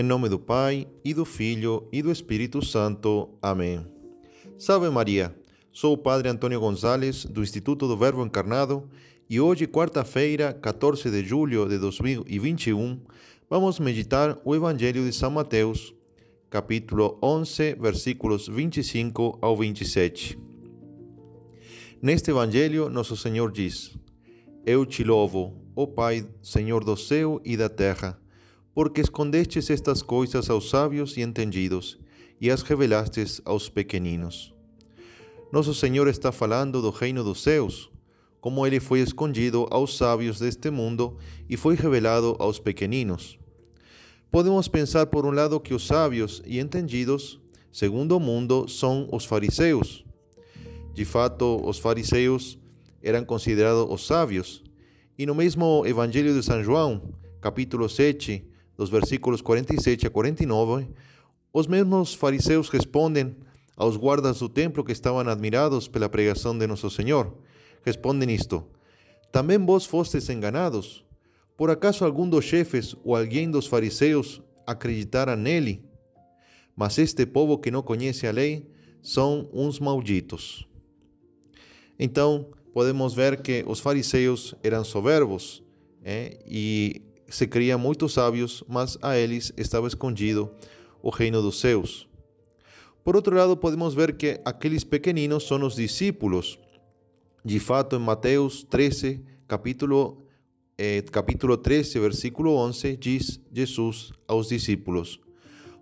Em nome do Pai, e do Filho, e do Espírito Santo. Amém. Salve Maria! Sou o Padre Antônio Gonzalez, do Instituto do Verbo Encarnado, e hoje, quarta-feira, 14 de julho de 2021, vamos meditar o Evangelho de São Mateus, capítulo 11, versículos 25 ao 27. Neste Evangelho, Nosso Senhor diz: Eu te louvo, ó Pai, Senhor do céu e da terra porque escondestes estas coisas aos sábios e entendidos e as revelastes aos pequeninos. Nosso Senhor está falando do reino dos céus, como ele foi escondido aos sábios deste mundo e foi revelado aos pequeninos. Podemos pensar, por um lado, que os sábios e entendidos, segundo o mundo, são os fariseus. De fato, os fariseus eram considerados os sábios. E no mesmo Evangelho de São João, capítulo 7, dos versículos 47 a 49, os mesmos fariseus respondem aos guardas do templo que estavam admirados pela pregação de Nosso Senhor. Respondem isto: Também vós fostes enganados? Por acaso algum dos chefes ou alguém dos fariseus acreditara nele? Mas este povo que não conhece a lei são uns malditos. Então, podemos ver que os fariseus eram soberbos eh, e se criam muitos sábios, mas a eles estava escondido o reino dos céus. Por outro lado, podemos ver que aqueles pequeninos são os discípulos. De fato, em Mateus 13, capítulo, eh, capítulo 13, versículo 11, diz Jesus aos discípulos: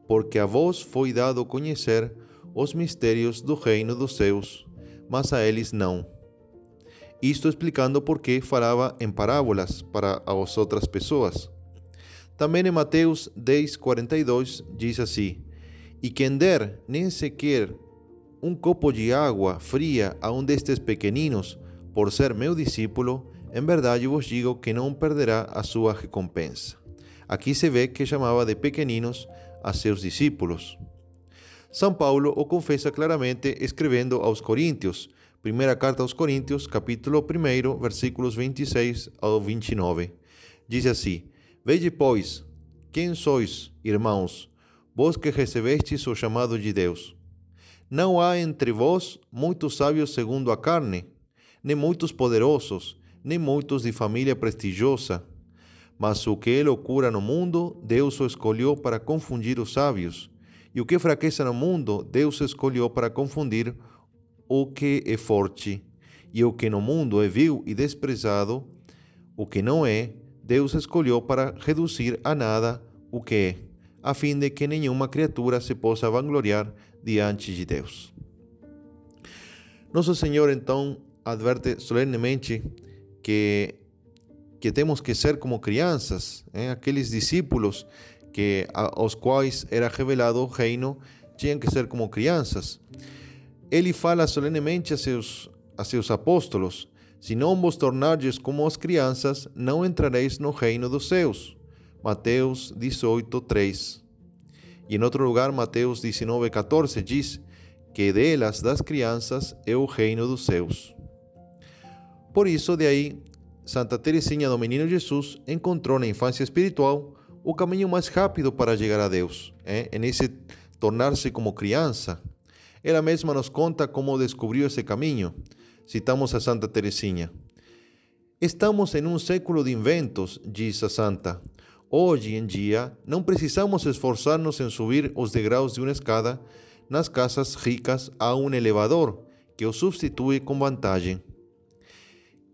Porque a vós foi dado conhecer os mistérios do reino dos céus, mas a eles não isto explicando por que falava em parábolas para as outras pessoas. Também em Mateus 10, 42 diz assim: E quem der nem sequer um copo de água fria a um destes pequeninos, por ser meu discípulo, em verdade vos digo que não perderá a sua recompensa. Aqui se vê que chamava de pequeninos a seus discípulos. São Paulo o confessa claramente escrevendo aos Coríntios, Primeira carta aos Coríntios, capítulo 1, versículos 26 ao 29. Diz assim: Vede, pois, quem sois, irmãos, vós que recebestes o chamado de Deus. Não há entre vós muitos sábios segundo a carne, nem muitos poderosos, nem muitos de família prestigiosa. Mas o que é loucura no mundo, Deus o escolheu para confundir os sábios. E o que fraqueza no mundo, Deus escolheu para confundir o que é forte, e o que no mundo é vil e desprezado, o que não é, Deus escolheu para reduzir a nada o que é, a fim de que nenhuma criatura se possa vangloriar diante de Deus. Nosso Senhor então adverte solenemente que que temos que ser como crianças, eh? aqueles discípulos que aos quais era revelado o reino tinham que ser como crianças. Ele fala solenemente a seus, a seus apóstolos: Se não vos tornardes como as crianças, não entrareis no reino dos céus. Mateus 18, 3. E em outro lugar, Mateus 19, 14 diz que delas, das crianças, é o reino dos céus. Por isso, de aí, Santa Teresinha do Menino Jesus encontrou na infância espiritual o caminho mais rápido para chegar a Deus, é, nesse tornar-se como criança, ela mesma nos conta como descobriu esse caminho. Citamos a Santa Teresinha. Estamos em um século de inventos, diz a santa. Hoje em dia, não precisamos esforçar-nos em subir os degraus de uma escada. Nas casas ricas há um elevador que o substitui com vantagem.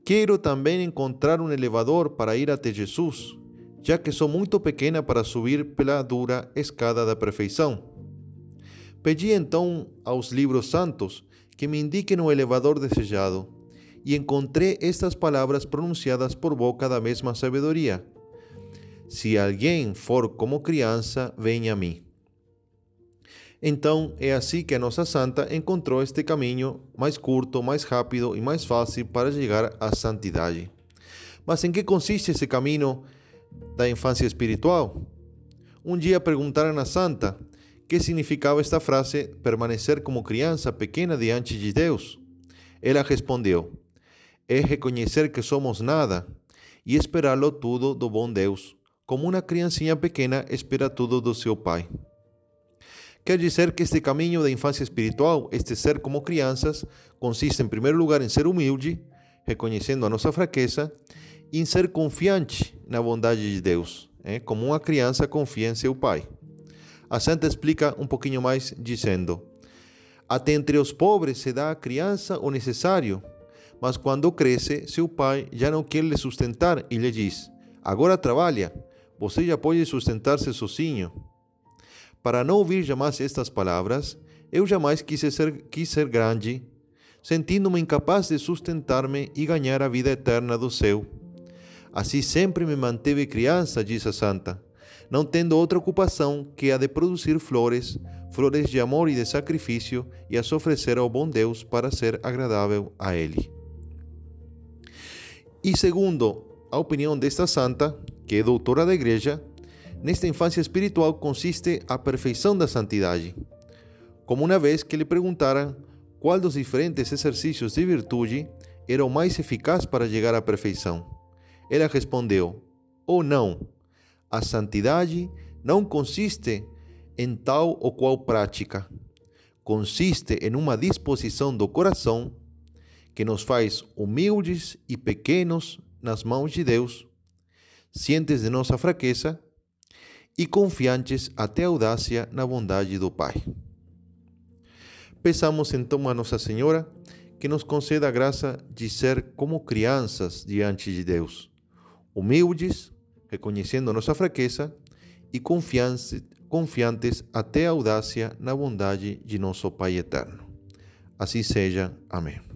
Quero também encontrar um elevador para ir até Jesus, já que sou muito pequena para subir pela dura escada da perfeição. Pedi então aos livros santos que me indiquem o elevador desejado, e encontrei estas palavras pronunciadas por boca da mesma sabedoria: Se alguém for como criança, venha a mim. Então é assim que a nossa santa encontrou este caminho mais curto, mais rápido e mais fácil para chegar à santidade. Mas em que consiste esse caminho da infância espiritual? Um dia perguntaram à santa que significava esta frase permanecer como criança pequena diante de Deus? Ela respondeu: É reconhecer que somos nada e esperá-lo tudo do bom Deus, como uma criancinha pequena espera tudo do seu pai. Quer dizer que este caminho da infância espiritual, este ser como crianças, consiste em primeiro lugar em ser humilde, reconhecendo a nossa fraqueza, e em ser confiante na bondade de Deus, eh? como uma criança confia em seu pai. A santa explica um pouquinho mais, dizendo: Até entre os pobres se dá à criança o necessário, mas quando cresce, seu pai já não quer lhe sustentar e lhe diz: Agora trabalha, você já pode sustentar-se sozinho. Para não ouvir jamais estas palavras, eu jamais quis ser, quis ser grande, sentindo-me incapaz de sustentar-me e ganhar a vida eterna do céu. Assim sempre me manteve criança, diz a santa, não tendo outra ocupação que a de produzir flores, flores de amor e de sacrifício, e as oferecer ao bom Deus para ser agradável a Ele. E segundo a opinião desta santa, que é doutora da igreja, nesta infância espiritual consiste a perfeição da santidade. Como uma vez que lhe perguntaram qual dos diferentes exercícios de virtude era o mais eficaz para chegar à perfeição. Ela respondeu: ou não, a santidade não consiste em tal ou qual prática. Consiste em uma disposição do coração que nos faz humildes e pequenos nas mãos de Deus, cientes de nossa fraqueza e confiantes até a audácia na bondade do Pai. Peçamos então a Nossa Senhora que nos conceda a graça de ser como crianças diante de Deus, humildes, reconhecendo nossa fraqueza e confiantes até a audácia na bondade de nosso Pai eterno. Assim seja. Amém.